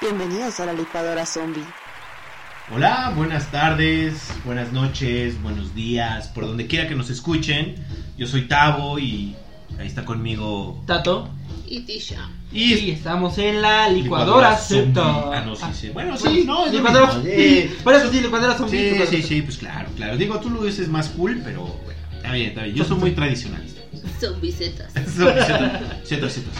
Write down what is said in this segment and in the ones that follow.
Bienvenidos a la licuadora zombie. Hola, buenas tardes, buenas noches, buenos días, por donde quiera que nos escuchen. Yo soy Tavo y ahí está conmigo. Tato. Y Tisha. Y estamos en la licuadora zombie. Z. Ah, no, sí, sí. Bueno, sí, no, es licuadora Por eso sí, licuadora zombie. Sí, licuadora sí, zombie. sí, pues claro, claro. Digo, tú lo dices más cool, pero bueno, está bien, está bien. Yo soy muy tradicionalista. Zeta, zeta, zeta, zeta.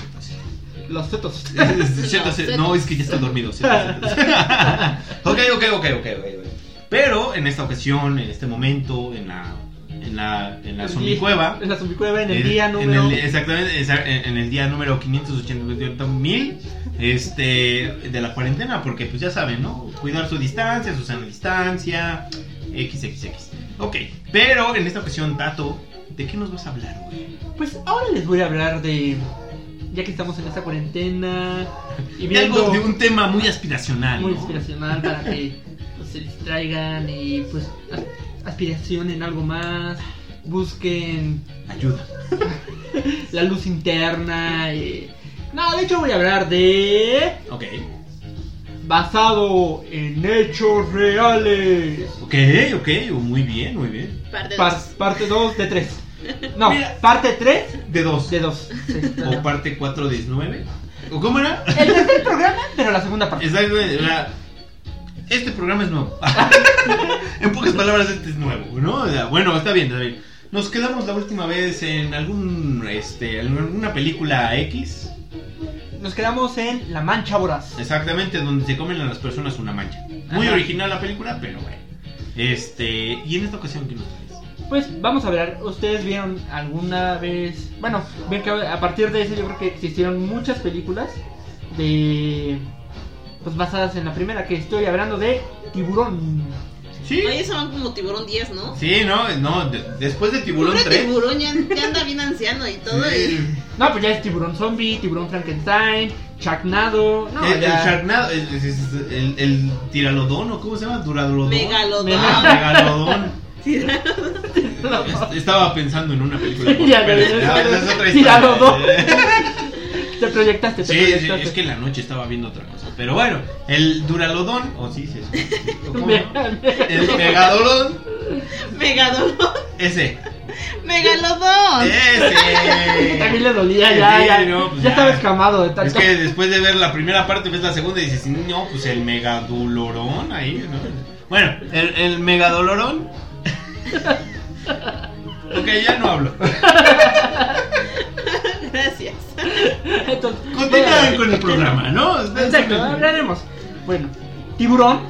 Los zeta. No, es que ya está dormido. zeta, zeta. Ok, ok, ok, ok, ok. Pero en esta ocasión, en este momento, en la, en la, en la zombie cueva. En la zombie cueva, en el Eh, día en número. el- exactamente, en, en el día número 588 mil este, de la cuarentena, porque pues ya saben, ¿no? Cuidar su distancia, su sana distancia, XXX. Ok, pero en esta ocasión, Tato, ¿de qué nos vas a hablar, güey? Pues ahora les voy a hablar de. Ya que estamos en esta cuarentena. Y De algo, viendo. de un tema muy aspiracional. muy ¿no? inspiracional para que pues, se distraigan y pues as- aspiracionen algo más. Busquen Ayuda. la luz interna. y- No, de hecho voy a hablar de. Ok. Basado en hechos reales. Ok, ok, muy bien, muy bien. Parte 2 de 3. No, Mira. parte 3 De dos. de 2. O parte 4 de 9. ¿O cómo era? El tercer programa, pero la segunda parte. Exactamente, o sea, este programa es nuevo. en pocas palabras, este es nuevo, ¿no? O sea, bueno, está bien, está bien. Nos quedamos la última vez en algún, este, en alguna película X, Nos quedamos en La Mancha Voraz. exactamente, donde se comen a las personas una mancha. Muy Ajá. original la película, pero bueno. Este, y en esta ocasión, ¿qué nos traes? Pues vamos a ver, ¿ustedes vieron alguna vez? Bueno, ven que a partir de eso yo creo que existieron muchas películas de... Pues basadas en la primera, que estoy hablando de Tiburón. Sí, Oye, se van como tiburón 10, ¿no? sí, no, no, de- después de Tiburón Pobre 3. tiburón ya, ya anda bien anciano y todo. Sí. Y... No, pues ya es Tiburón Zombie, Tiburón Frankenstein, Sharknado. No, el, el ya- Sharknado, el, el, el, el tiralodón, ¿o cómo se llama? Duradolodón. Megalodón. Ah, megalodón. No, Estaba pensando en una película. Ya, pero ya, ya, ya, esa es otra historia. te proyectaste, te Sí, sí, es que en la noche estaba viendo otra cosa. Pero bueno, el Duralodón, o sí, sí, sí. El Megalodón, Megalodón. ese. Megalodón. Ese. También le dolía, ya, Sí, ya. no, pues ya ya. estaba escamado de Es tanto. que después de ver la primera parte ves la segunda y dices, no, pues el megadolorón ahí, ¿no? Bueno, el, el megadolorón. ok, ya no hablo. Gracias. Entonces, Continúen con el programa, ¿no? Exacto, hablaremos. Bueno, Tiburón,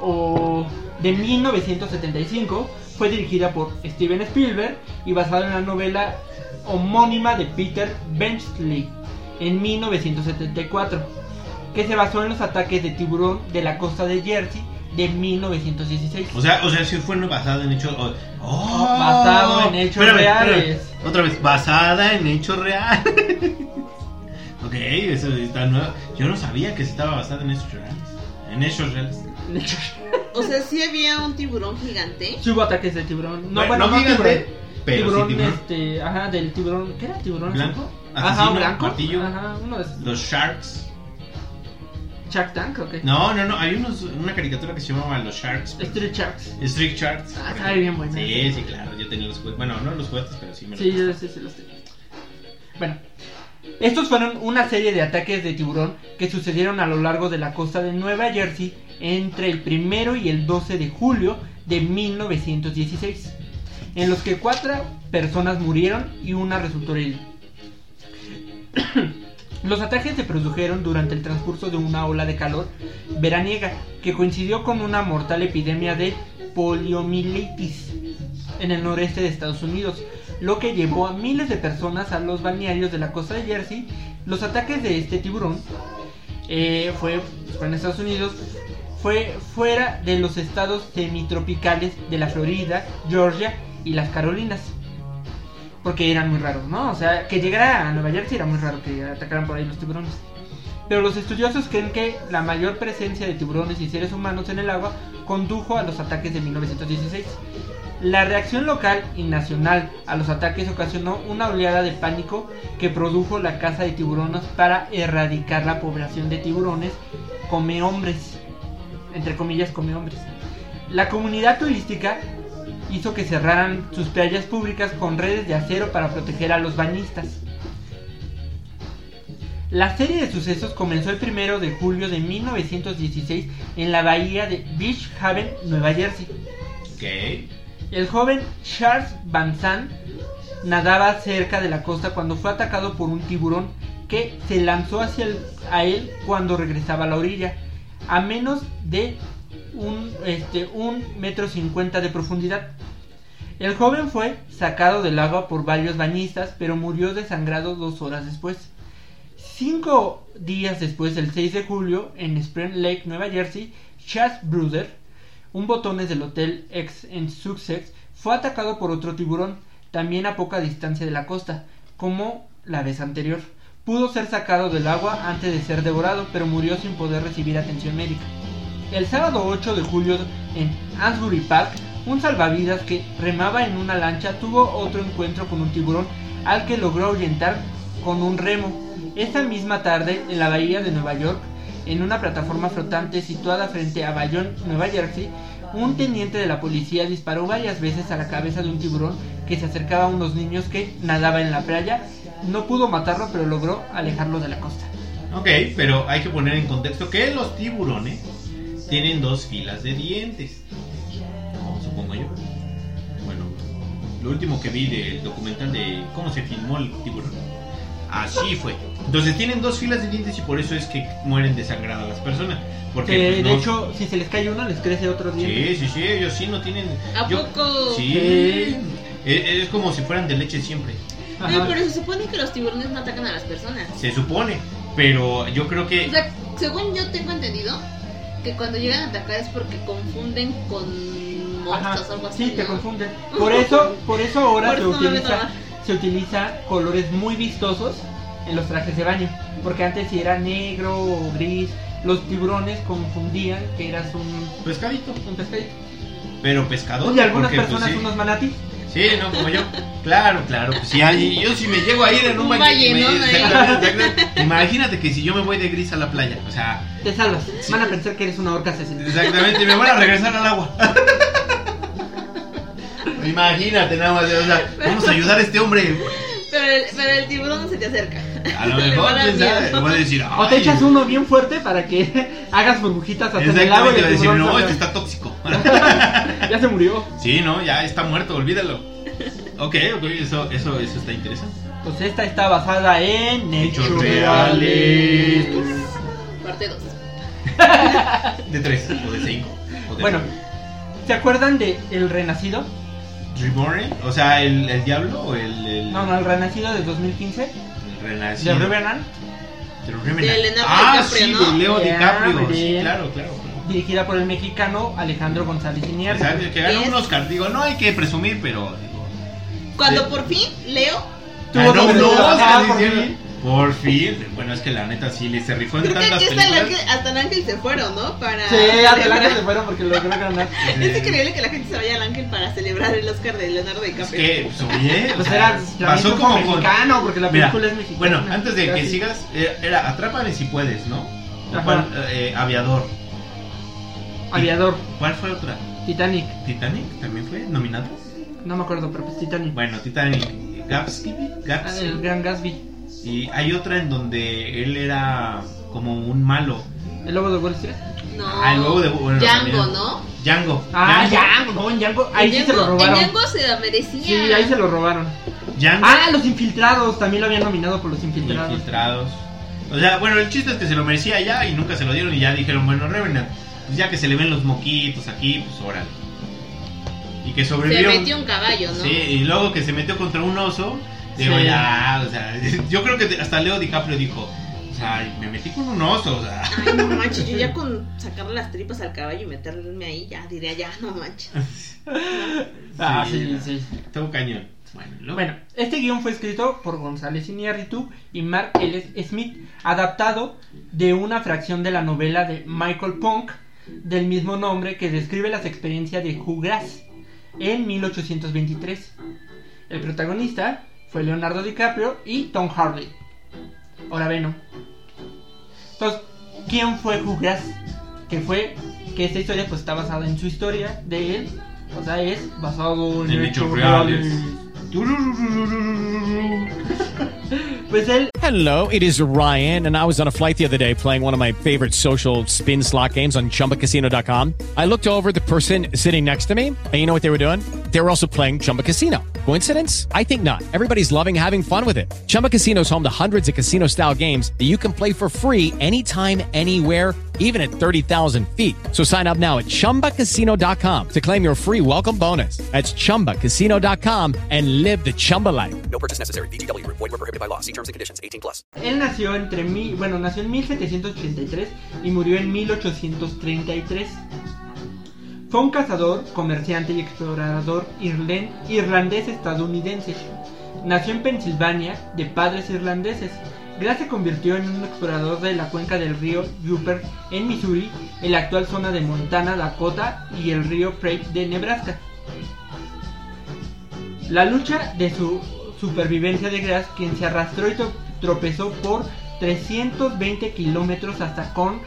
o de 1975, fue dirigida por Steven Spielberg y basada en la novela homónima de Peter Benchley en 1974, que se basó en los ataques de tiburón de la costa de Jersey de 1916. O sea, o sea, si fue basada en hechos. Oh, oh. Basado en hechos reales. Otra vez, basada en hechos reales. ok, eso está nuevo. Yo no sabía que estaba basada en hechos reales. En hechos reales. O sea, sí había un tiburón gigante. Sí hubo ataques de tiburón. No, Bueno, bueno, no no, gigante, tiburón. pero sí tiburón, tiburón. este, ajá, del tiburón, ¿qué era? ¿Tiburón Blanco, asesino, Ajá, blanco. martillo. Ajá, uno de esos. Los Sharks. Shark Tank, ¿o qué? No, no, no. Hay unos, una caricatura que se llamaba Los Sharks. pero- Street Sharks. Street Sharks. Ah, está bien bueno. Sí, sí, claro. Yo tenía los juguetes. Bueno, no los juguetes, pero sí me los Sí, yo sí, sí los tengo. Bueno, estos fueron una serie de ataques de tiburón que sucedieron a lo largo de la costa de Nueva Jersey entre el primero y el 12 de julio de 1916, en los que cuatro personas murieron y una resultó herida. Los ataques se produjeron durante el transcurso de una ola de calor veraniega que coincidió con una mortal epidemia de poliomielitis en el noreste de Estados Unidos, lo que llevó a miles de personas a los balnearios de la costa de Jersey. Los ataques de este tiburón eh, fue, en Estados Unidos, fue fuera de los estados semitropicales de la Florida, Georgia y las Carolinas. Porque eran muy raros, ¿no? O sea, que llegara a Nueva Jersey era muy raro que atacaran por ahí los tiburones. Pero los estudiosos creen que la mayor presencia de tiburones y seres humanos en el agua condujo a los ataques de 1916. La reacción local y nacional a los ataques ocasionó una oleada de pánico que produjo la caza de tiburones para erradicar la población de tiburones come hombres, entre comillas come hombres. La comunidad turística hizo que cerraran sus playas públicas con redes de acero para proteger a los bañistas. La serie de sucesos comenzó el primero de julio de 1916 en la bahía de Beach Haven, Nueva Jersey. Ok. El joven Charles Van Zandt nadaba cerca de la costa cuando fue atacado por un tiburón que se lanzó hacia el- a él cuando regresaba a la orilla, a menos de un, este, un metro cincuenta de profundidad. El joven fue sacado del agua por varios bañistas, pero murió desangrado dos horas después. Cinco días después, el 6 de julio, en Spring Lake, Nueva Jersey, Chas Bruder, un botones del Hotel X en Sussex, fue atacado por otro tiburón, también a poca distancia de la costa, como la vez anterior. Pudo ser sacado del agua antes de ser devorado, pero murió sin poder recibir atención médica. El sábado 8 de julio en Ansbury Park, un salvavidas que remaba en una lancha tuvo otro encuentro con un tiburón al que logró ahuyentar con un remo. Esta misma tarde, en la bahía de Nueva York, en una plataforma flotante situada frente a Bayonne, Nueva Jersey, un teniente de la policía disparó varias veces a la cabeza de un tiburón que se acercaba a unos niños que nadaba en la playa. No pudo matarlo, pero logró alejarlo de la costa. Ok, pero hay que poner en contexto que los tiburones tienen dos filas de dientes. Supongo yo. Bueno, lo último que vi del documental de cómo se filmó el tiburón. Así fue. Entonces tienen dos filas de dientes y por eso es que mueren desangradas las personas. Porque Que, pues, de no- hecho, si se les cae uno, les crece otro diente. Sí, sí, sí, ellos sí no tienen. ¿A yo- poco? Sí. Sí. Es, es como si fueran de leche siempre. Ajá. Oye, pero se supone que los tiburones no atacan a las personas. Se supone. Pero yo creo que. O sea, según yo tengo entendido, que cuando llegan a atacar es porque confunden con monstruos o algo así. Sí, te confunden. Por eso, por eso ahora Por se eso utiliza, se utiliza colores muy vistosos en los trajes de baño. Porque antes si era negro o gris, los tiburones confundían que eras un, Pescadito. un pescadito. Pero pescador. Y algunas porque, pues, personas sí. unos manatí. Sí, no, como yo. Claro, claro. Pues si hay- yo si me llego a ir en un, Un me- exactamente, exactamente. Imagínate que si yo me voy de gris a la playa, o sea, Te salvas. Van a pensar que eres una orca asesina. exactamente, me van a regresar al agua. Imagínate nada más, o sea, vamos a ayudar a este hombre. Pero el, pero el tiburón no se te acerca. A lo mejor, quién sabe, voy a decir, O te echas uno bien fuerte para que hagas burbujitas hasta el agua y decir, no, este está tóxico. Ya se murió. Sí, no, ya está muerto, olvídalo. Ok, ok, eso, eso, eso está interesante. Pues esta está basada en Hechos reales. reales. Parte 2. De tres, o de cinco. o de Bueno, nueve. ¿se acuerdan de El Renacido? Reborn, o sea, el, el diablo o el, el, No, no, El Renacido de 2015. Renacido. De Revenant, De Revenant. De ah, DiCaprio, sí, ¿no? de Leo Ya, DiCaprio. Sí, claro, claro. claro. dirigida por el mexicano Alejandro González Iñárritu. Que ganó Es- un Oscar. Digo, no hay que presumir, pero. Cuando Sí. por fin Leo Tuvo doble Oscar, Oscar, por fin. Bueno, es que la neta sí le se rifó en Creo que tantas aquí hasta el, películas. ángel, hasta el ángel se fueron, ¿no? Para Sí, adelante celebrar. se fueron porque logró ganar. Es increíble que la gente se vaya al ángel para celebrar el Oscar de Leonardo Es DiCaprio. que, pues, oye, o Pues sea, era pasó como con. mexicano, porque la Mira, película es mexicana. Bueno, antes de que Casi. sigas, era, era Atrápame si puedes, ¿no? ¿O Ajá. cuál? Eh, Aviador. Aviador, ¿Cuál fue otra? Titanic. ¿Titanic también fue nominado? No me acuerdo, pero pues Titanic. Bueno, Titanic. Gatsby. Ah, Gatsby. El Gran Gatsby. Y hay otra en donde él era como un malo. El lobo de Wall Street. No. Ah, el lobo de- bueno, Django. ¿no? Django. Ah, Django. Django, no, en Django. Ahí sí se lo robaron. En Django se la merecía. Sí, ahí se lo robaron. Django. Ah, los infiltrados. También lo habían nominado por los infiltrados. Infiltrados. O sea, bueno, el chiste es que se lo merecía ya y nunca se lo dieron y ya dijeron, bueno, Revenant, pues ya que se le ven los moquitos aquí, pues órale. Y que Se sobrevivió. metió un caballo, ¿no? Sí, y luego que se metió contra un oso, digo, Sí. ya, o sea, yo creo que hasta Leo DiCaprio dijo, o sea, me metí con un oso, o sea. Ay, no manches, yo ya con sacarle las tripas al caballo y meterme ahí, ya diría, ya, no manches. Ah, Sí, sí. Estuvo cañón. Bueno, Bueno, este guion fue escrito por González Iñárritu y Mark L. Smith, adaptado de una fracción de la novela de Michael Punk del mismo nombre que describe las experiencias de Hugh Glass en 1823. El protagonista fue Leonardo DiCaprio y Tom Hardy. Ahora bueno. Entonces, ¿quién fue Hugh Glass? Que fue que esta historia pues está basada en su historia de él, o sea, es basado en, En hechos reales. Pues él Hello, it is Ryan, and I was on a flight the other day playing one of my favorite social spin slot games on chumbacasino.com. I looked over the person sitting next to me, and you know what they were doing? They were also playing Chumba Casino. Coincidence? I think not. Everybody's loving having fun with it. Chumba Casino is home to hundreds of casino style games that you can play for free anytime, anywhere even at 30,000 feet. So sign up now at ChumbaCasino.com to claim your free welcome bonus. That's ChumbaCasino.com and live the Chumba life. No purchase necessary. VGW Group. Void were prohibited by law. See terms and conditions. 18 plus. Él nació entre mil, bueno, nació en 1783 y murió en 1833. Fue un cazador, comerciante y explorador irlandés-estadounidense. Nació en Pensilvania de padres irlandeses. Grass se convirtió en un explorador de la cuenca del río Upper en Missouri, en la actual zona de Montana, Dakota y el río Prairie de Nebraska. La lucha de su supervivencia de Grass, quien se arrastró y tro- tropezó por 320 kilómetros hasta con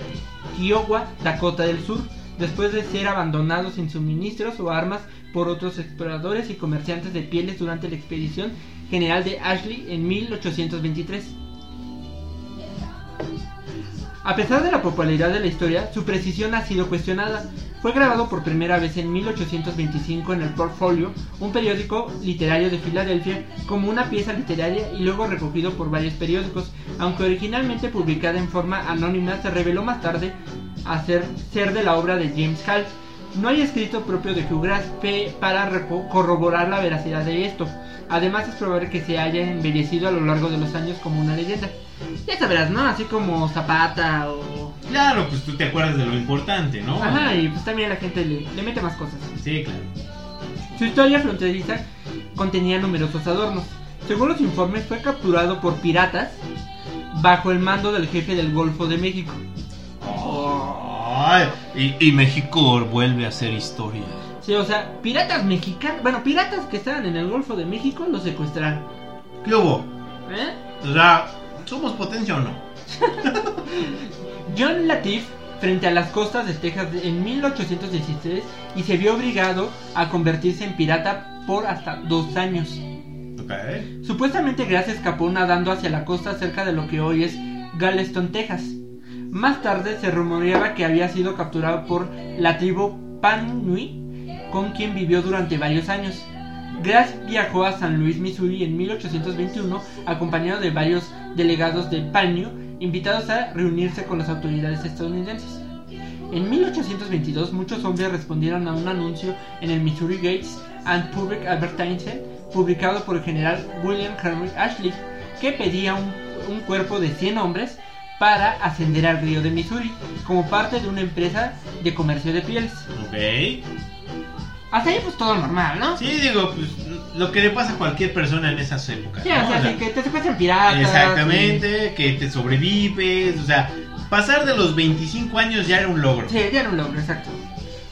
Kiowa, Dakota del Sur, después de ser abandonado sin suministros o armas por otros exploradores y comerciantes de pieles durante la expedición general de Ashley en 1823. A pesar de la popularidad de la historia, su precisión ha sido cuestionada. Fue grabado por primera vez en 1825 en el Portfolio, un periódico literario de Filadelfia, como una pieza literaria y luego recogido por varios periódicos, aunque originalmente publicada en forma anónima, se reveló más tarde a ser, ser de la obra de James Hall. No hay escrito propio de Hugh Grass para corroborar la veracidad de esto. Además es probable que se haya embellecido a lo largo de los años como una leyenda. Ya sabrás, ¿no? Así como Zapata o... Claro, pues tú te acuerdas de lo importante, ¿no? Ajá, y pues también la gente le, le mete más cosas. Sí, claro. Su historia fronteriza contenía numerosos adornos. Según los informes, fue capturado por piratas bajo el mando del jefe del Golfo de México. Y, y México vuelve a hacer historia. Sí, o sea, piratas mexicanos, bueno, piratas que estaban en el Golfo de México los secuestraron. ¿Qué hubo? ¿Eh? O sea, ¿somos potencia o no? John Latif frente a las costas de Texas en 1816 y se vio obligado a convertirse en pirata por hasta dos años. Ok. Supuestamente Grass escapó nadando hacia la costa cerca de lo que hoy es Galveston, Texas. Más tarde se rumoreaba que había sido capturado por la tribu Panui, con quien vivió durante varios años. Grass viajó a San Luis, Missouri en 1821 acompañado de varios delegados de Paño invitados a reunirse con las autoridades estadounidenses. En 1822 muchos hombres respondieron a un anuncio en el Missouri Gates and Public Advertising publicado por el general William Henry Ashley que pedía un, un cuerpo de 100 hombres para ascender al río de Missouri como parte de una empresa de comercio de pieles. Ok. Hasta ahí pues todo normal, ¿no? Sí, digo, pues lo que le pasa a cualquier persona en esas épocas. Sí, ¿no? o sea, O sea, que te secuestran piratas. Exactamente, que te sobrevives, o sea, pasar de los 25 años ya era un logro. Sí, ya era un logro, exacto.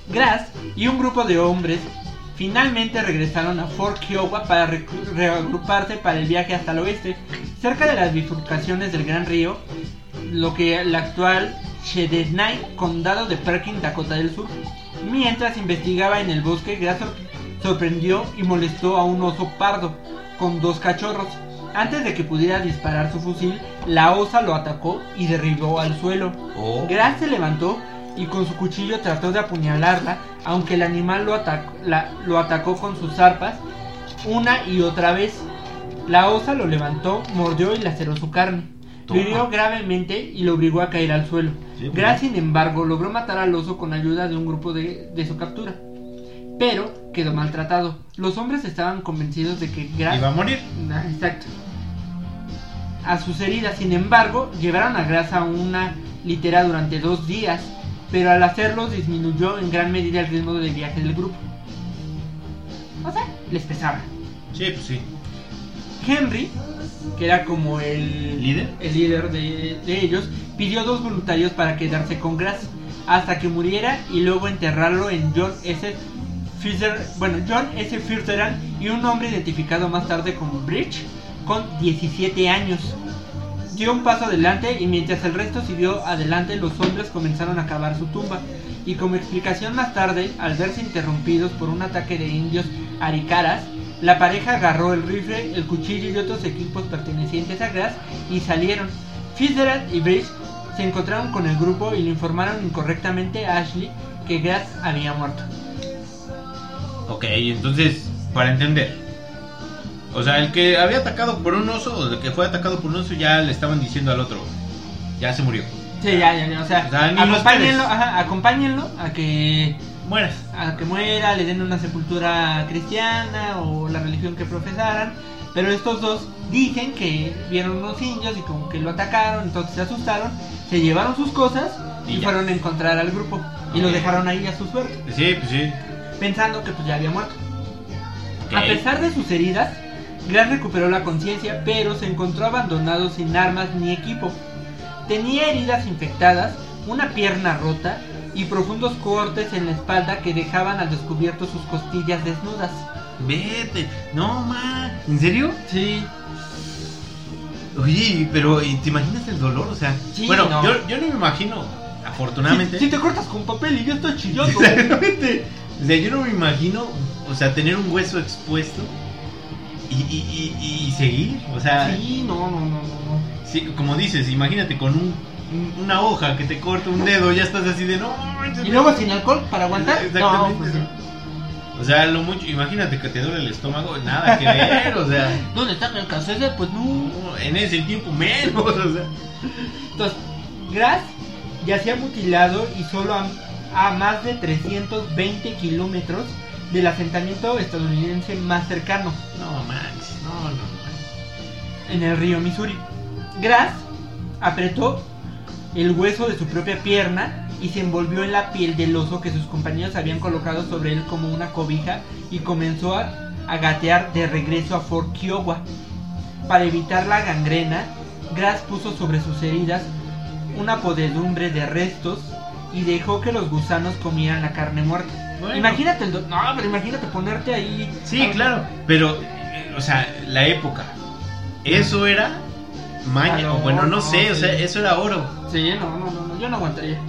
Grass y un grupo de hombres finalmente regresaron a Fort Kiowa para reagruparse para el viaje hasta el oeste, cerca de las bifurcaciones del Gran Río, lo que la actual Shedesnai, condado de Perkin, Dakota del Sur. Mientras investigaba en el bosque, Grass sor- sorprendió y molestó a un oso pardo con dos cachorros. Antes de que pudiera disparar su fusil, la osa lo atacó y derribó al suelo. Oh. Grass se levantó y con su cuchillo trató de apuñalarla, aunque el animal lo, atac- la- lo atacó con sus zarpas una y otra vez. La osa lo levantó, mordió y laceró su carne. Toma. Hirió gravemente y lo obligó a caer al suelo. Sí, pues. Grass, sin embargo, logró matar al oso con ayuda de un grupo de, de su captura. Pero quedó maltratado. Los hombres estaban convencidos de que Grass Iba a morir. Exacto. A sus heridas, sin embargo, llevaron a Grass a una litera durante dos días, pero al hacerlo disminuyó en gran medida el ritmo de viaje del grupo. O sea, les pesaba. Sí, pues sí. Henry, que era como el ¿Líder? el líder de, de ellos, pidió dos voluntarios para quedarse con Grass hasta que muriera y luego enterrarlo en John S. Fisher, bueno, John S. Fitzgerald y un hombre identificado más tarde como Bridge con 17 años. Dio un paso adelante y mientras el resto siguió adelante, los hombres comenzaron a cavar su tumba. Y como explicación más tarde, al verse interrumpidos por un ataque de indios aricaras, la pareja agarró el rifle, el cuchillo y otros equipos pertenecientes a Grass y salieron. Fitzgerald y Bridge se encontraron con el grupo y le informaron incorrectamente a Ashley que Grass había muerto. Ok, entonces, para entender. O sea, el que había atacado por un oso, o el que fue atacado por un oso, ya le estaban diciendo al otro. Ya se murió. Sí, ya, ya, ya, o sea, O sea, acompáñenlo, ajá, acompáñenlo a que Mueras. a que muera, le den una sepultura cristiana o la religión que profesaran. Pero estos dos dicen que vieron unos indios y como que lo atacaron, entonces se asustaron, se llevaron sus cosas y, fueron a encontrar al grupo. Y lo dejaron ahí a su suerte, Sí, pues sí. pensando que pues ya había muerto. A pesar de sus heridas, Glass recuperó la conciencia, pero se encontró abandonado sin armas ni equipo. Tenía heridas infectadas, una pierna rota y profundos cortes en la espalda que dejaban al descubierto sus costillas desnudas. Vete. No, man. ¿En serio? Sí, Oye, pero ¿y ¿te imaginas el dolor? O sea, Sí, bueno, no. yo, yo no me imagino, afortunadamente. Si, si te cortas con papel y ya estás chillando. Exactamente. O sea, yo no me imagino, o sea, tener un hueso expuesto y, y, y, y seguir. O sea, Sí, no, no, no, no. no. sí, como dices, imagínate con un- una hoja que te corta un dedo, ya estás así de no. Y luego sin alcohol para aguantar. No, pues, O sea, lo mucho, imagínate que te duele el estómago, nada que ver, o sea, ¿Dónde está el calcete? Pues no. no, en ese tiempo menos, o sea. Entonces, Grass yacía mutilado y solo a, a más de 320 kilómetros del asentamiento estadounidense más cercano, No manches, no, no. en el río Missouri. Grass apretó el hueso de su propia pierna y se envolvió en la piel del oso que sus compañeros habían colocado sobre él como una cobija y comenzó a, a gatear de regreso a Fort Kiowa. Para evitar la gangrena, Grass puso sobre sus heridas una podedumbre de restos y dejó que los gusanos comieran la carne muerta. Bueno. Imagínate, el do- no, pero imagínate ponerte ahí. Sí, claro, pero, eh, o sea, la época, eso era maña, Ah, o bueno, no, no, sé, o sea, eso era oro. Sí, no, no, no, no, yo no aguantaría.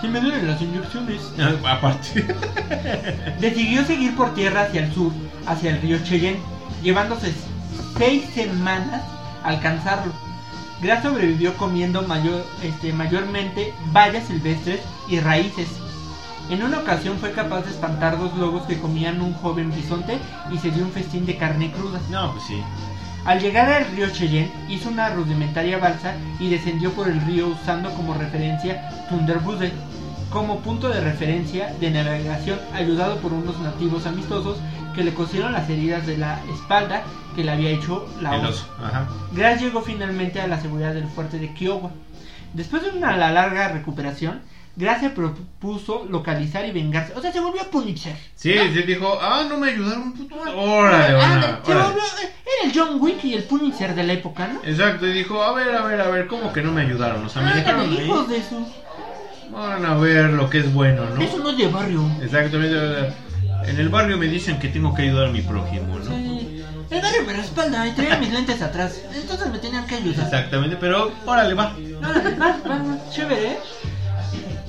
Si me duelen las inyecciones. Aparte. Decidió seguir por tierra hacia el sur, hacia el río Cheyenne, llevándose seis semanas a alcanzarlo. Grass sobrevivió comiendo mayor, este, mayormente bayas silvestres y raíces. En una ocasión fue capaz de espantar dos lobos que comían un joven bisonte y se dio un festín de carne cruda. No, pues sí. Al llegar al río Cheyenne, hizo una rudimentaria balsa y descendió por el río usando como referencia Thunderbude, como punto de referencia de navegación ayudado por unos nativos amistosos que le cosieron las heridas de la espalda que le había hecho la osa. Grass llegó finalmente a la seguridad del fuerte de Kiowa. Después de una la larga recuperación, Grass se propuso localizar y vengarse. O sea, se volvió Pulitzer. Sí, sí dijo, ah, no me ayudaron, puto. Órale, Ah, órale, se órale. volvió- era y el Pulitzer de la época, ¿no? Exacto, y dijo, a ver, a ver, a ver, ¿cómo que no me ayudaron? O sea, me Ah, dejaron ahí. hijos de su... Van a ver lo que es bueno, ¿no? Eso no es de barrio. Exactamente. En el barrio me dicen que tengo que ayudar a mi prójimo, ¿no? Sí. El barrio me respalda y traía mis lentes atrás. Entonces me tenían que ayudar. Exactamente, pero órale, va. Órale, va, va, va, chévere, ¿eh?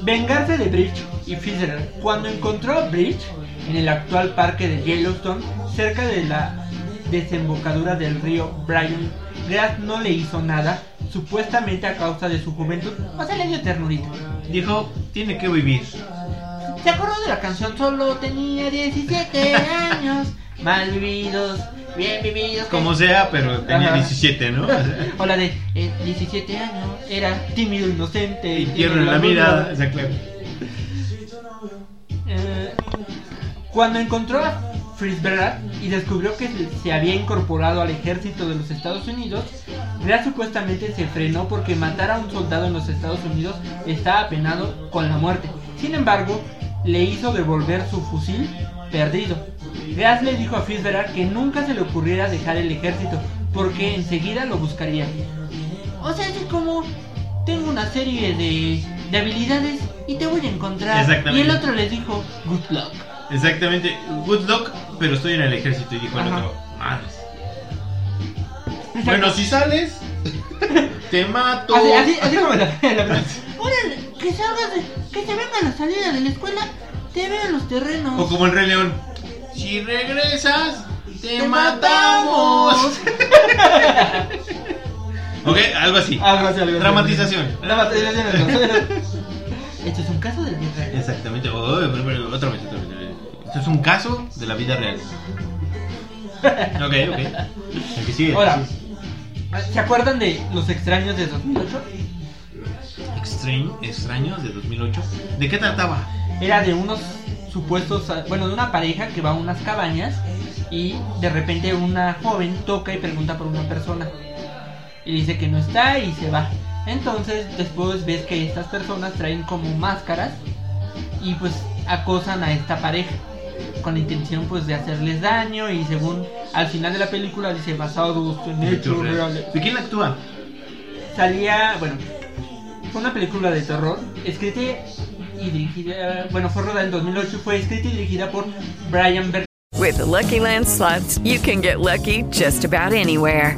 Vengarse de Bridge y Fitzgerald. Cuando encontró a Bridge en el actual parque de Yellowstone, cerca de la desembocadura del río Bryan, Grass no le hizo nada, supuestamente a causa de su juventud. O sea, le dio ternurita. Dijo, tiene que vivir. ¿Se acordó de la canción? Solo tenía 17 años. mal vividos, bien vividos. Como sea, pero tenía Ajá. 17, ¿no? O la de eh, 17 años, era tímido, inocente. Y tierno en la mirada. Eh, cuando encontró a Frisberg y descubrió que se- había incorporado al ejército de los Estados Unidos, Real supuestamente se frenó porque matar a un soldado en los Estados Unidos estaba apenado con la muerte. Sin embargo, le hizo devolver su fusil perdido. Reas le dijo a Frisberg que nunca se le ocurriera dejar el ejército porque enseguida lo buscaría. O sea, es como tengo una serie de, de habilidades y te voy a encontrar. Y el otro les dijo, good luck. Exactamente. Good luck, pero estoy en el ejército. Y dijo el Ajá. otro, madres. Bueno, si sales, te mato. Así, así, así como la, la Órale, que salgas de, que se venga a la salida de la escuela, te veo en los terrenos. O como el Rey León. Si regresas, te, Te matamos. ok, algo así. Algo así, algo así. Dramatización. Dramatización. Esto es un caso de la vida real. Exactamente. Oh, otra vez, otra vez. Esto es un caso de la vida real. Ok, ok. El que sigue. Ahora, ¿se acuerdan de Los Extraños de 2008? Extraño, extraños de 2008. ¿De qué trataba? Era de unos supuestos, bueno, de una pareja que va a unas cabañas y de repente una joven toca y pregunta por una persona. Y dice que no está y se va. Entonces después ves que estas personas traen como máscaras y pues acosan a esta pareja con la intención pues de hacerles daño y según al final de la película dice basados en hechos reales. ¿De quién actúa? Salía, bueno, fue una película de terror escrita y dirigida, bueno, fue rodada en 2008 y fue escrita y dirigida por Brian Ber With the Lucky Land slots, you can get lucky just about anywhere.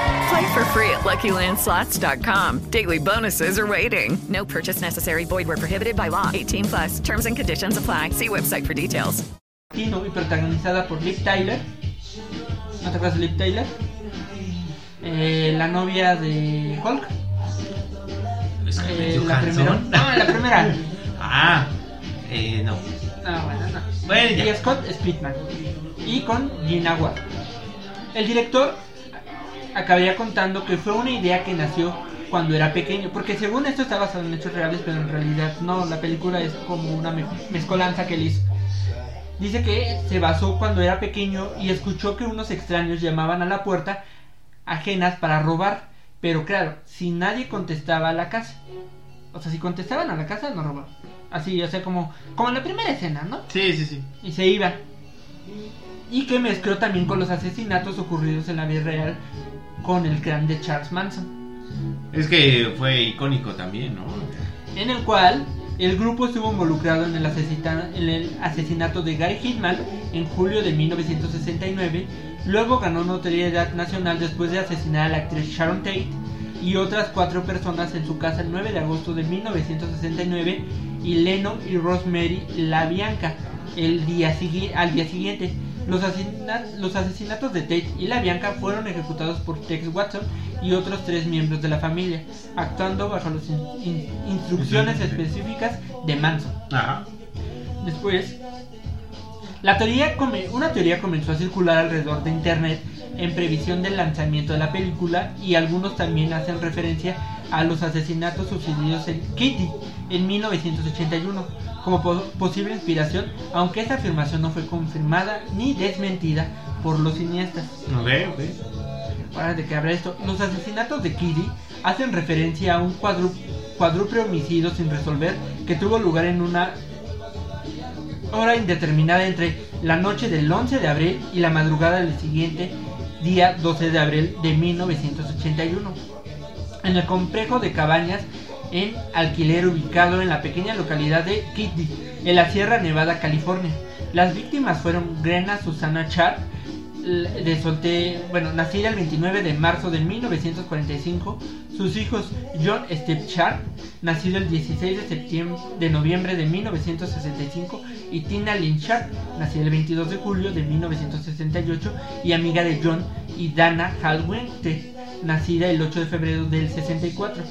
Play for free at LuckyLandSlots.com. Daily bonuses are waiting. No purchase necessary. Void where prohibited by law. 18 plus. Terms and conditions apply. See website for details. Y protagonizada por Liv Tyler. ¿No te acuerdas de Liv Tyler? Eh, la novia de Hulk. Eh, la primera. No, la primera. Ah, eh, no. No, bueno, no. Bueno, ya. Y Scott Speedman. Y con Gina Ward. El director acabaría contando que fue una idea que nació cuando era pequeño. Porque según esto está basado en hechos reales, pero en realidad no. La película es como una me- mezcolanza que él hizo. Dice que se basó cuando era pequeño y escuchó que unos extraños llamaban a la puerta ajenas para robar. Pero claro, si nadie contestaba a la casa. O sea, si contestaban a la casa, no robaban. Así, o sea, como, como en la primera escena, ¿no? Sí, sí, sí. Y se iban. Y que mezcló también con los asesinatos ocurridos en la vida real con el clan de Charles Manson. Es que fue icónico también, ¿no? en el cual el grupo estuvo involucrado en el, en el asesinato de Gary Hitman en julio de 1969. Luego ganó notoriedad nacional después de asesinar a la actriz Sharon Tate y otras cuatro personas en su casa el 9 de agosto de 1969 y Leno y Rosemary La Bianca el día al día siguiente. Los, los asesinatos de Tate y La Bianca fueron ejecutados por Tex Watson y otros tres miembros de la familia, actuando bajo las in- in- instrucciones específicas de Manson. Ajá. Después, la teoría una teoría comenzó a circular alrededor de internet en previsión del lanzamiento de la película y algunos también hacen referencia a los asesinatos sucedidos en Kitty en 1981 como po- posible inspiración, aunque esta afirmación no fue confirmada ni desmentida por los cineastas. Ok, ok. Ahora de que habrá esto, los asesinatos de Kitty hacen referencia a un cuádruple homicidio sin resolver que tuvo lugar en una hora indeterminada entre la noche del 11 de abril y la madrugada del siguiente día 12 de abril de 1981. En el complejo de cabañas en alquiler ubicado en la pequeña localidad de Kitty, en la Sierra Nevada, California. Las víctimas fueron Grena Susana Char, de solte, bueno, nacida el 29 de marzo de 1945, sus hijos John Steve Char, nacido el 16 de septiembre de noviembre de 1965, y Tina Lynn Char, nacida el 22 de julio de 1968 y amiga de John y Dana Halwente, nacida el 8 de febrero del 64.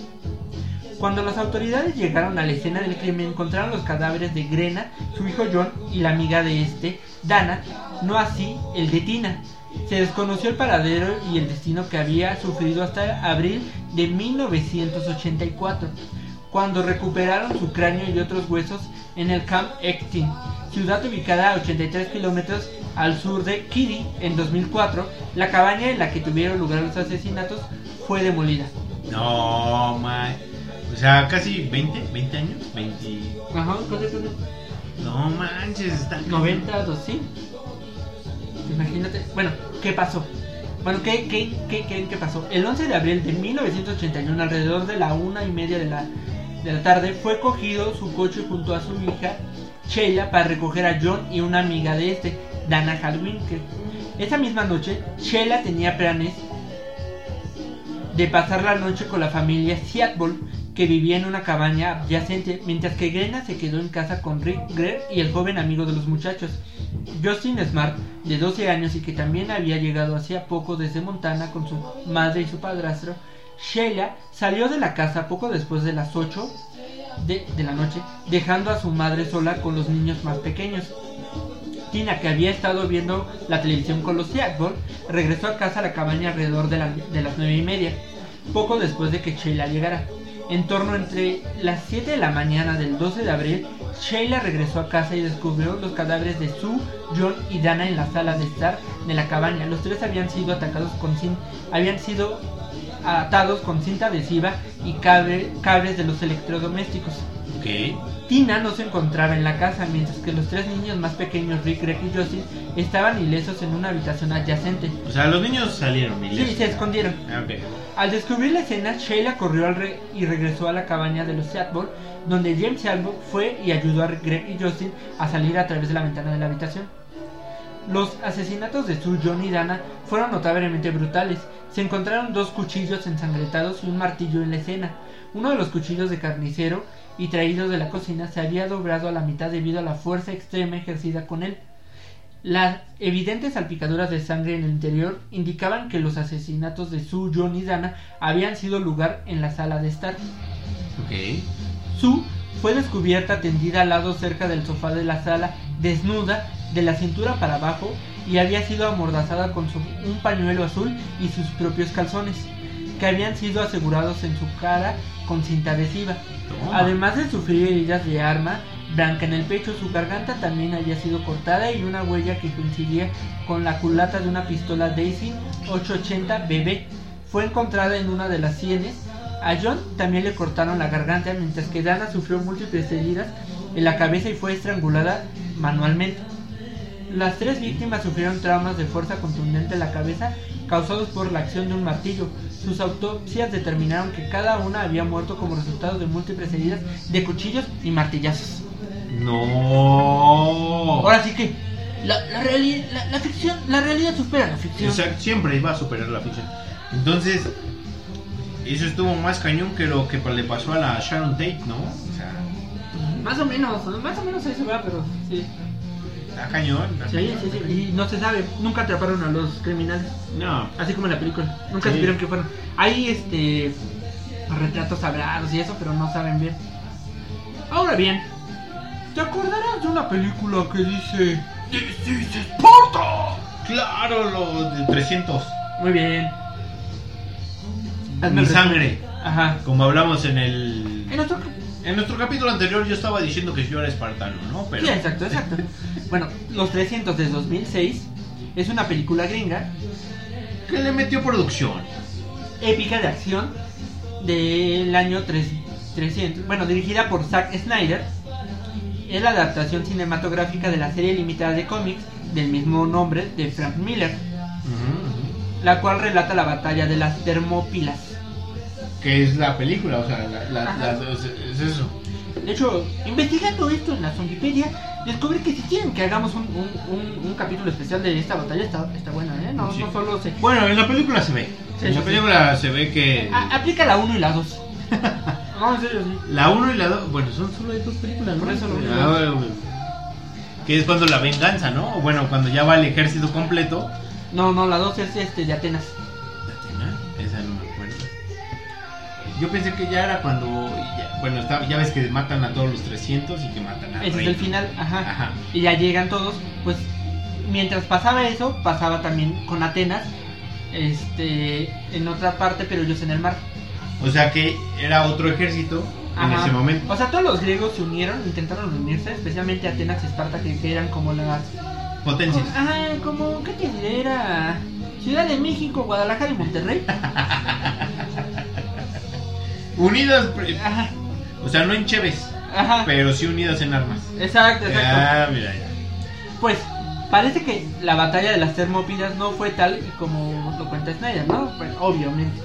Cuando las autoridades llegaron a la escena del crimen encontraron los cadáveres de Grena, su hijo John y la amiga de este, Dana, no así el de Tina. Se desconoció el paradero y el destino que había sufrido hasta abril de 1984, cuando recuperaron su cráneo y otros huesos en el Camp Extin, ciudad ubicada a 83 kilómetros al sur de Kitty. En 2004, la cabaña en la que tuvieron lugar los asesinatos fue demolida. No, man. O sea, casi 20, 20 años. 20. Ajá, ¿cuál es No manches, está. 90, 2, sí. Imagínate. Bueno, ¿qué pasó? Bueno, ¿qué, qué, qué, qué, qué pasó? El 11 de abril de 1981, alrededor de la una y media de la, de la tarde, fue cogido su coche junto a su hija Sheila para recoger a John y una amiga de este, Dana Halwinkel. Esa misma noche, Sheila tenía planes de pasar la noche con la familia Seattle, que vivía en una cabaña adyacente, mientras que Grena se quedó en casa con Rick Greer y el joven amigo de los muchachos. Justin Smart, de 12 años y que también había llegado hacía poco desde Montana con su madre y su padrastro, Sheila salió de la casa poco después de las 8 de, la noche, dejando a su madre sola con los niños más pequeños. Tina, que había estado viendo la televisión con los Seattle, regresó a casa a la cabaña alrededor de, de las nueve y media, poco después de que Sheila llegara. En torno entre las 7 de la mañana del 12 de abril, Sheila regresó a casa y descubrió los cadáveres de Sue, John y Dana en la sala de estar de la cabaña. Los tres habían sido atacados con habían sido atados con cinta adhesiva y cable- cables de los electrodomésticos. Tina no se encontraba en la casa, mientras que los tres niños más pequeños, Rick, Greg y Justin, estaban ilesos en una habitación adyacente. O sea, los niños salieron Sí, ilesos. se escondieron. Ah, ok. Al descubrir la escena, Sheila corrió al re- y regresó a la cabaña de los Seattle, donde James Albo fue y ayudó a Greg y Justin a salir a través de la ventana de la habitación. Los asesinatos de Sue, John y Dana fueron notablemente brutales. Se encontraron dos cuchillos ensangrentados y un martillo en la escena. Uno de los cuchillos de carnicero y traído de la cocina se había doblado a la mitad debido a la fuerza extrema ejercida con él. Las evidentes salpicaduras de sangre en el interior indicaban que los asesinatos de Sue, John y Dana habían sido lugar en la sala de estar. Sue fue descubierta tendida al lado cerca del sofá de la sala, desnuda de la cintura para abajo y había sido amordazada con su- un pañuelo azul y sus propios calzones, que habían sido asegurados en su cara con cinta adhesiva. Además de sufrir heridas de arma blanca en el pecho, su garganta también había sido cortada y una huella que coincidía con la culata de una pistola Daisy 880 BB fue encontrada en una de las sienes. A John también le cortaron la garganta, mientras que Dana sufrió múltiples heridas en la cabeza y fue estrangulada manualmente. Las tres víctimas sufrieron traumas de fuerza contundente en la cabeza causados por la acción de un martillo. Sus autopsias determinaron que cada una había muerto como resultado de múltiples heridas de cuchillos y martillazos. No. Ahora sí que la, la, reali- la- la ficción, la realidad supera la ficción. Exacto, siempre iba a superar la ficción. Entonces, eso estuvo más cañón que lo que le pasó a la Sharon Tate, ¿no? O sea, Más o menos, más o menos eso va, pero sí. está cañón. Sí, cañón. sí, sí. Y no se sabe, nunca atraparon a los criminales. No. Así como en la película. Nunca Sí. supieron que fueron. Hay este retratos hablados y eso, pero no saben bien. Ahora bien, ¿te acordarás de una película que dice This is Sparta? Claro, lo de 300. Muy bien. Hazme Mi el sangre. Ajá. Como hablamos en el. En otro En nuestro capítulo anterior yo estaba diciendo que yo era espartano, ¿no? Pero. Sí, exacto, exacto. bueno, Los 300 de 2006 es una película gringa que le metió producción. épica de acción del año 3 300. Bueno, dirigida por Zack Snyder. Es la adaptación cinematográfica de la serie limitada de cómics del mismo nombre de Frank Miller, la cual relata la batalla de las Termópilas. Que es la película, o sea, la, la- la- es, es eso. De hecho, investigando esto en la Zombipedia, descubrí que si quieren que hagamos un, un- un- un capítulo especial de esta batalla, está, está buena, ¿eh? No, Sí. no solo se... Bueno, en la película se ve. Sí, en la sí, película se ve que A- aplica la 1 y la 2. no, en serio, sí. la 1 y la 2, bueno, son solo hay dos películas, ¿no? Por eso lo Ah, bueno, bueno. Que es cuando la venganza, ¿no? O Bueno, cuando ya va el ejército completo. No, no, la 2 es este, de Atenas. Atena, Esa no me acuerdo. Yo pensé que ya era cuando. ya- bueno, está- ya ves que matan a todos los 300 y que matan a. Ese es el final, ajá. Ajá. Y ya llegan todos, pues mientras pasaba eso, pasaba también con Atenas, este, en otra parte, pero ellos en el mar. O sea que era otro ejército en ese momento. O sea, todos los griegos se unieron, intentaron unirse, especialmente Atenas y Esparta, que, que eran como las... Potencias. Ah, como, ¿qué te diré? Era Ciudad de México, Guadalajara y Monterrey. Unidas. O sea, no en Cheves. Ajá. Pero sí unidas en armas. Exacto, exacto. Ah, mira ya. Pues parece que la batalla de las Termópilas no fue tal como lo cuenta Snyder, ¿no? Bueno, obviamente.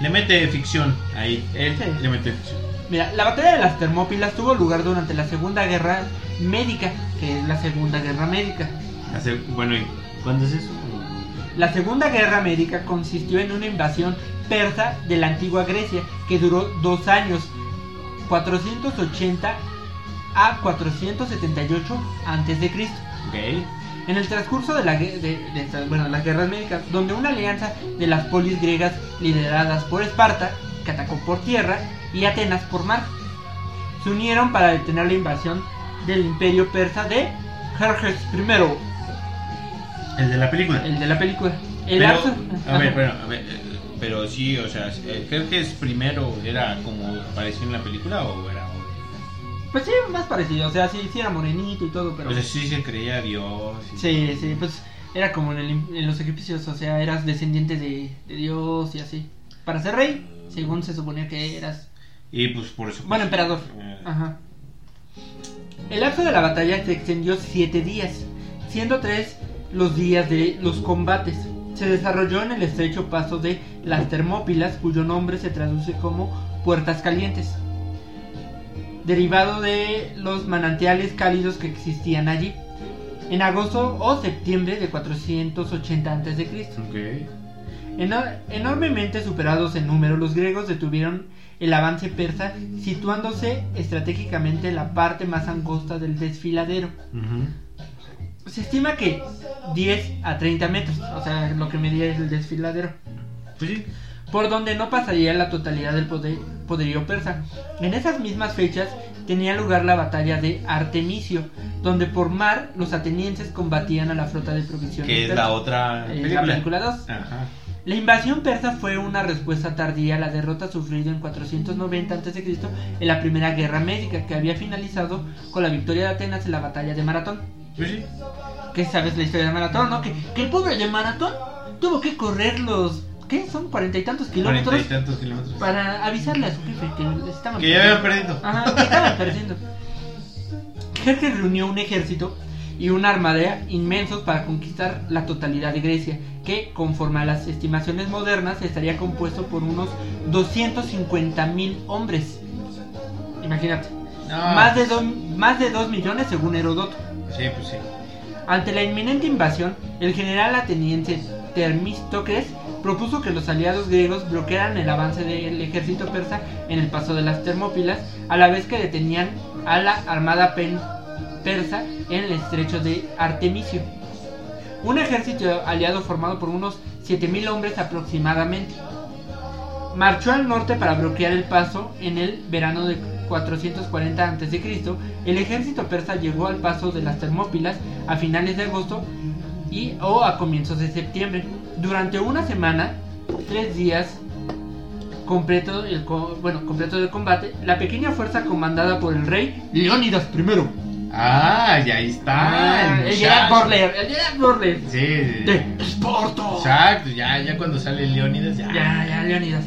Le mete ficción ahí. Él Sí. le mete ficción. Mira, la batalla de las Termópilas tuvo lugar durante la Segunda Guerra Médica, que es la Segunda Guerra Médica. Bueno, ¿y cuándo es eso? La Segunda Guerra Médica consistió en una invasión persa de la antigua Grecia que duró dos años, 480 a 478 antes de Cristo. Ok. En el transcurso de, la, de, de bueno, las guerras médicas, donde una alianza de las polis griegas lideradas por Esparta, que atacó por tierra, y Atenas por mar, se unieron para detener la invasión del imperio persa de Jerjes I, El de la película. el de la película. El Pero, a ver, pero, a ver, eh, pero sí, o sea, eh, ¿creo que es primero era como apareció en la película o era? Pues sí, más parecido, o sea, sí, sí era morenito y todo, pero... O sea, sí se creía Dios. y- Sí, sí, pues era como en, el, en los egipcios, o sea, eras descendiente de, de Dios y así. Para ser rey, según se suponía que eras Y pues por eso. Bueno, emperador. Eh, Ajá. El lapso de la batalla se extendió siete días, siendo tres los días de los combates. Se desarrolló en el estrecho paso de las Termópilas, cuyo nombre se traduce como Puertas Calientes, derivado de los manantiales cálidos que existían allí. En agosto o septiembre de 480 a.C. Ok. Eno- enormemente superados en número, los griegos detuvieron el avance persa, situándose estratégicamente en la parte más angosta del desfiladero. Se estima que 10 a 30 metros, o sea, lo que medía es el desfiladero, Pues sí. Por donde no pasaría la totalidad del poder- poderío persa. En esas mismas fechas tenía lugar la batalla de Artemisio, donde por mar los atenienses combatían a la flota de provisiones. Que es persa. la otra película. la película 2. Ajá. La invasión persa fue una respuesta tardía a la derrota sufrida en 490 a.C. en la Primera Guerra Médica, que había finalizado con la victoria de Atenas en la batalla de Maratón. Sí. ¿Qué sabes la historia de Maratón, no? Que, que el pobre de Maratón tuvo que correr los... ¿Qué? Son cuarenta y tantos kilómetros Cuarenta y tantos kilómetros. para avisarle a su jefe que estaban Que ya habían perdido. Ajá, que estaban perdiendo. Jerjes reunió un ejército y una armada inmensos para conquistar la totalidad de Grecia, que conforme a las estimaciones modernas estaría compuesto por unos 250 mil hombres. Imagínate. No. Más, de dos, más de 2 millones según Heródoto. Sí, pues sí. Ante la inminente invasión, el general ateniense Termístocles propuso que los aliados griegos bloquearan el avance del ejército persa en el paso de las Termópilas, a la vez que detenían a la armada persa en el estrecho de Artemisio. Un ejército aliado formado por unos 7.000 hombres aproximadamente. Marchó al norte para bloquear el paso en el verano de 440 a.C. El ejército persa llegó al paso de las Termópilas a finales de agosto y o a comienzos de septiembre. Durante una semana, tres días completo, el, co- bueno, completo del combate, la pequeña fuerza comandada por el rey Leónidas I. Ah, ya ahí está. Ah, el Gerard. Borler, el Gerard Borler. Sí. De Esparta. Exacto, ya, ya cuando sale Leónidas, ya. Ya, ya, Leónidas.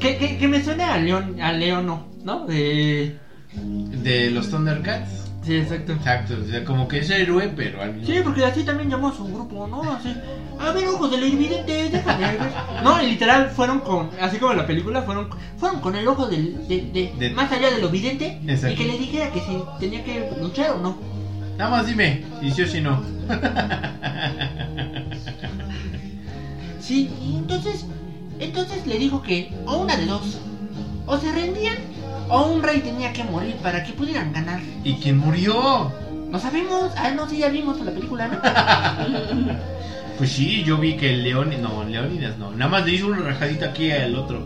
Que, que, que me suena a León, a Leono, ¿no? De... De los Thundercats. Sí, exacto. Exacto, o sea, como que es héroe, pero al mismo Sí, porque así también llamó a su grupo, ¿no? Así, a ver, ojos del evidente, déjame ver. No, y literal fueron con, así como en la película, fueron, fueron con el ojo del, de, de- De- más allá de lo vidente Exacto. y que le dijera que si tenía que luchar o no. Nada más dime, si sí o si no. Sí, y entonces, entonces le dijo que o una de dos, o se rendían o un rey tenía que morir para que pudieran ganar. ¿Y quién murió? No sabemos, ah, no, sí, ya vimos la película, ¿no? Pues sí, yo vi que el León, no, Leónidas no, nada más le hizo una rajadita aquí al otro.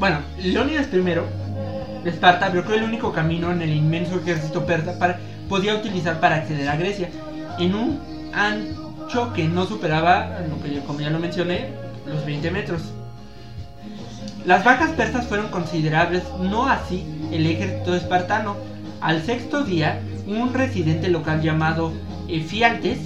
Bueno, Leónidas I de Esparta bloqueó el único camino en el inmenso ejército persa para, podía utilizar para acceder a Grecia, en un ancho que no superaba, lo que yo- como ya lo mencioné, los 20 metros. Las bajas persas fueron considerables, no así el ejército espartano. Al sexto día, un residente local llamado Efialtes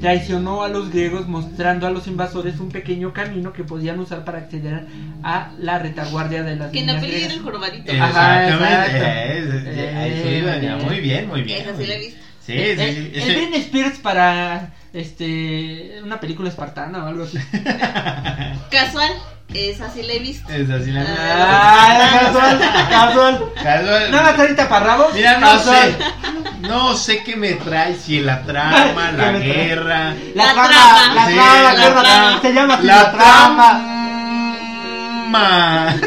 traicionó a los griegos mostrando a los invasores un pequeño camino que podían usar para acceder a la retaguardia de las Que en la peli era el jorobadito. Ajá, Exactamente. eh, eh, Eh, muy bien, muy bien. Esa sí la he visto. Sí, El, sí, el, sí. el ese- Britney Spears para este una película espartana o algo así. Casual, esa sí la he visto. Es así la Ah, casual, casual. Casual. Nada más ahorita parramos. Mira, no casual. sé. No sé qué me trae, si la trama, ¿Qué la guerra. La, La trama, trama. la Sí, trama, la ¿qué otra trama. trama? se llama así, La la, trama. trama.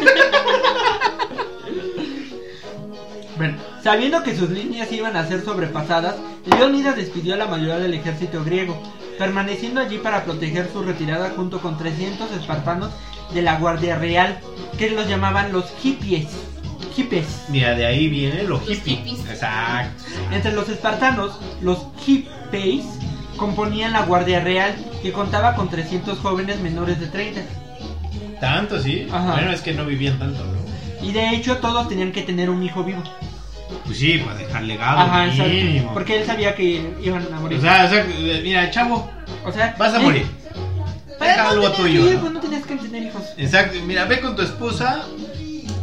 Bueno, sabiendo que sus líneas iban a ser sobrepasadas, Leónidas despidió a la mayoría del ejército griego, permaneciendo allí para proteger su retirada junto con 300 espartanos de la Guardia Real, que los llamaban los hippies. Hippies. Mira, de ahí viene lo Los hippie. hippies. Exacto. Entre los espartanos, los hippies componían la Guardia Real, que contaba con 300 jóvenes menores de 30. Tanto, sí. Ajá. Bueno, es que no vivían tanto, ¿no? Y de hecho todos tenían que tener un hijo vivo. Pues sí, para dejar legado Ajá, mínimo. Porque él sabía que iban a morir. O sea, o sea, mira, chavo, O sea, vas a morir. Pero Deja no algo tenías tuyo. ¿no? no tenías que tener hijos. Exacto, mira, ve con tu esposa.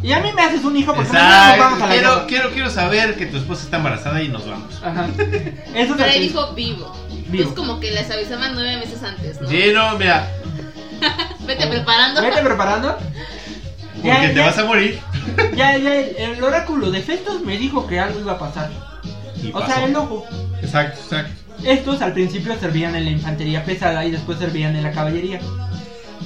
Y a mí me haces un hijo porque mañana nos vamos Exacto. a la Quiero, guerra. quiero, quiero saber que tu esposa está embarazada y nos vamos. Ajá. Eso es Pero él dijo vivo. Vivo. Es como que les avisaban nueve meses antes, ¿no? Sí, no, mira, Vete preparando. Vete preparando. porque Ya, te ya. vas a morir. Ya, ya, el, el oráculo de Festos me dijo que algo iba a pasar. Y O pasó. sea, el ojo. Exacto, exacto. Estos al principio servían en la infantería pesada y después servían en la caballería.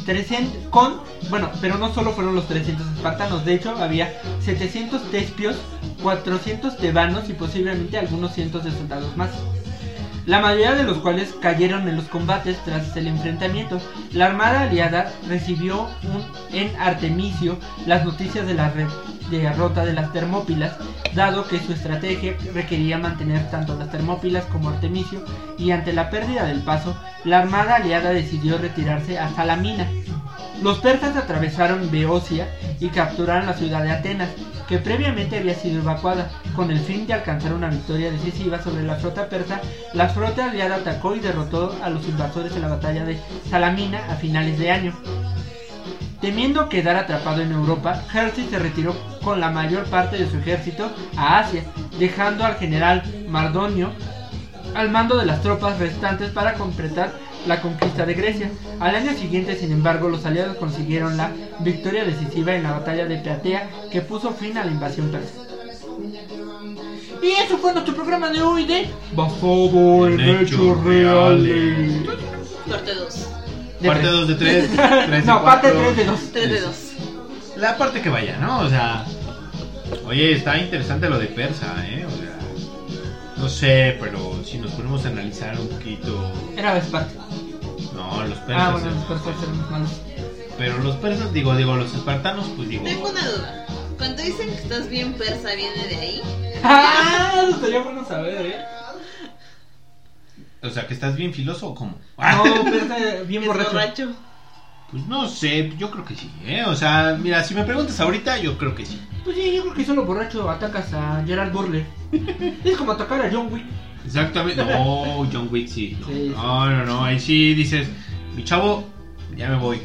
300 con, bueno, pero no solo fueron los 300 espartanos, de hecho había 700 tespios, 400 tebanos y posiblemente algunos cientos de soldados más. La mayoría de los cuales cayeron en los combates tras el enfrentamiento. La armada aliada recibió un- en Artemisio las noticias de la derrota de las Termópilas, dado que su estrategia requería mantener tanto las Termópilas como Artemisio, y ante la pérdida del paso, la armada aliada decidió retirarse a Salamina. Los persas atravesaron Beocia y capturaron la ciudad de Atenas, que previamente había sido evacuada. Con el fin de alcanzar una victoria decisiva sobre la flota persa, la flota aliada atacó y derrotó a los invasores en la batalla de Salamina a finales de año. Temiendo quedar atrapado en Europa, Hersey se retiró con la mayor parte de su ejército a Asia, dejando al general Mardonio al mando de las tropas restantes para completar la conquista de Grecia. Al año siguiente, sin embargo, los aliados consiguieron la victoria decisiva en la batalla de Platea que puso fin a la invasión persa. Y eso fue nuestro programa de hoy de Basado en En hechos hechos reales. Parte 2. De Parte tres. 2 de 3. 3 no, parte 3 de 2. 3 de 2. La parte que vaya, ¿no? O sea. Oye, está interesante lo de Persa, ¿eh? O sea. No sé, pero si nos ponemos a analizar un poquito. Era Esparta. No, los persas. Ah, bueno, los persas eran los malos. Pero los persas, digo, digo, los espartanos, pues digo. Tengo una duda. Cuando dicen que estás bien persa, ¿viene de ahí? Ah, eso estaría bueno saber, eh. O sea, que estás bien filoso o cómo? No, persa bien borracho. borracho. Pues no sé, yo creo que sí, ¿eh? O sea, mira, si me preguntas ahorita, yo creo que sí. Pues sí, yo creo que solo borracho atacas a Gerald Burley. es como atacar a John Wick. Exactamente. No, John Wick sí. No, Sí. no, no, no, Ahí sí dices, mi chavo, ya me voy.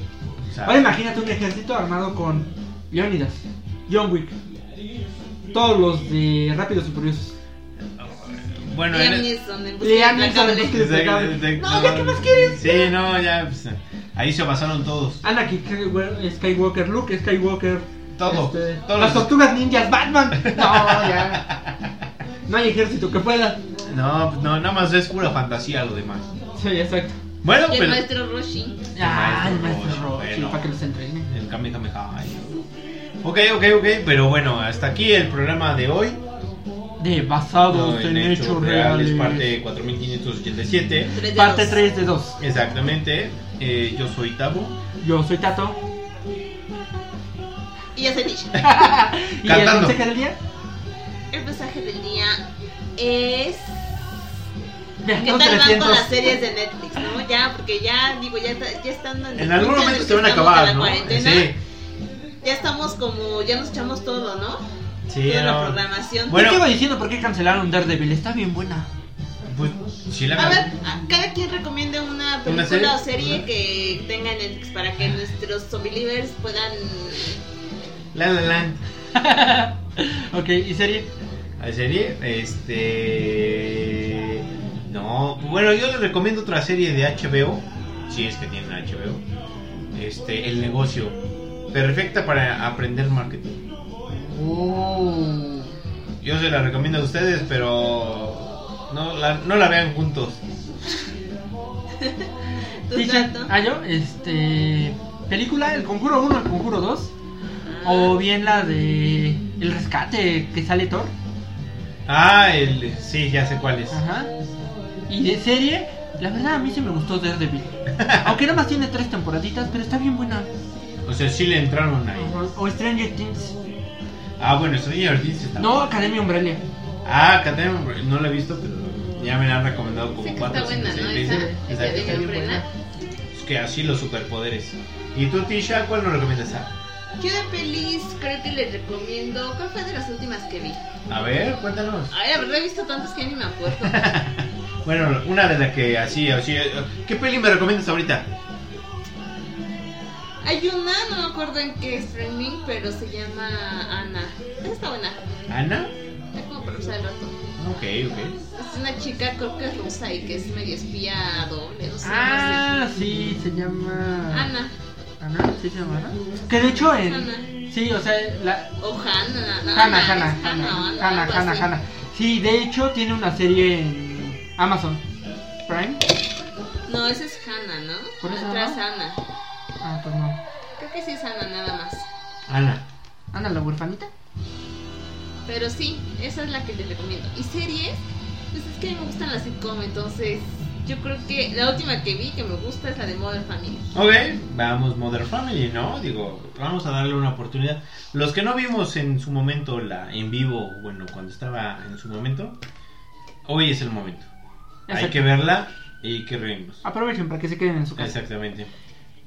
O sea, Ahora imagínate un ejército armado con Leonidas, John Wick, todos los de Rápidos y Furiosos. Bueno, Liam Neeson en Liam en busca No, ¿ya qué más quieres? Sí, no, ya. pues, ahí se basaron todos. Anakin Skywalker, Skywalker, Luke Skywalker. Todo, este, todos las los- tortugas ninjas, Batman. No, ya. No hay ejército que pueda. No, pues, no, nada más es pura fantasía lo demás. Sí, exacto. Bueno, Y el pero. maestro Roshi. Ah, el maestro Roshi, Roshi, bueno. para que los entrene. El Kamehameha. Ok, ok, ok, pero bueno, hasta aquí el programa de hoy. De basados No, en, hechos reales. parte 4587. Tres de Parte dos. 3 de 2. Exactamente. Eh, yo soy Tabo. Yo soy Tato. Y ya se dicho. y el Cantando. mensaje del día. El mensaje del día es. ¿Qué tal van 300. con las series de Netflix, no? Ya, porque ya, digo, ya, está- ya estando en el En algún momento se van a acabar, ¿no? cuarentena, Sí. Ya estamos como, ya nos echamos todo, ¿no? Sí, Toda la programación. Bueno. Yo te iba diciendo por qué cancelaron Daredevil. Está bien buena. Pues, sí la A ver, cada quien recomiende una película serie? o serie que tenga en Netflix para que nuestros zombielivers puedan... La La Land. ok, ¿y serie? ¿La serie? Este. No, bueno, yo les recomiendo otra serie de HBO. Si es que tienen HBO. Este, El Negocio. Perfecta para aprender marketing. Oh. Yo se la recomiendo a ustedes, pero. No la, no la vean juntos. ¿Tu Dice- trato? ah, yo, este. Película, El Conjuro 1, El Conjuro 2. O bien la de. El Rescate, que sale Thor. Ah, el. Sí, ya sé cuál es. Ajá. Y de serie, la verdad a mí sí me gustó Daredevil. Aunque nada más tiene tres temporaditas, pero está bien buena. O sea, sí le entraron ahí. O Stranger Things. Ah, bueno, Stranger Things está. No, Academia Umbrella. Ah, Academia Umbrella, no la he visto, pero ya me la han recomendado como Sí que cuatro está cinco. Es que así los superpoderes. ¿Y tú, Tisha, cuál nos recomiendas? Ah, Yo de pelis creo que les recomiendo... ¿Cuál fue de las últimas que vi? A ver, cuéntanos. Ay, la verdad he visto tantas que ya ni me acuerdo. Bueno, una de las que así, así. ¿Qué peli me recomiendas ahorita? Hay una, no me acuerdo en qué streaming, pero se llama Ana. Esa está buena. ¿Ana? Es como para usar el rato. Ok, ok. Es una chica, creo que es rusa y que es medio espía doble, no sé. no Ah, sí, se llama. Ana. ¿Ana? ¿Sí se llama Ana? Que de hecho en. Ana. Sí, o sea, la. O Hanna, Hanna, Hannah, Hanna, Hanna, Hanna, así. Hanna. Sí, de hecho tiene una serie en Amazon Prime. No, esa es Hannah, ¿no? Por eso, Atrás ¿no? Ana. Ah, pues no. Creo que sí es Ana nada más. Ana. Ana, la huerfanita. Pero sí, esa es la que les recomiendo. ¿Y series? Pues es que me gustan las sitcom, entonces yo creo que la última que vi que me gusta es la de Modern Family. Ok, vamos Mother Family, ¿no? Digo, vamos a darle una oportunidad. Los que no vimos en su momento la en vivo, bueno, cuando estaba en su momento, hoy es el momento. Hay que verla y que reírnos. Aprovechen para que se queden en su casa. Exactamente.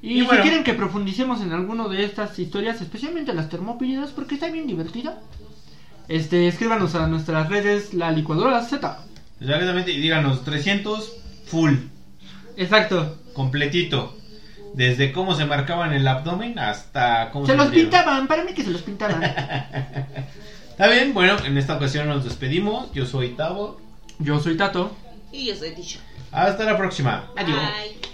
Y, Y bueno. si quieren que profundicemos en alguno de estas historias, especialmente las termópilas, porque está bien divertida, este, escríbanos a nuestras redes La Licuadora Z. Exactamente, y díganos 300 full, Exacto. completito. Desde cómo se marcaban el abdomen hasta cómo Se los salieron. pintaban, para mí que se los pintaban. Está bien, bueno, en esta ocasión nos despedimos. Yo soy Tavo. Yo soy Tato. Y yo soy Tisha. Hasta la próxima. Adiós. Bye.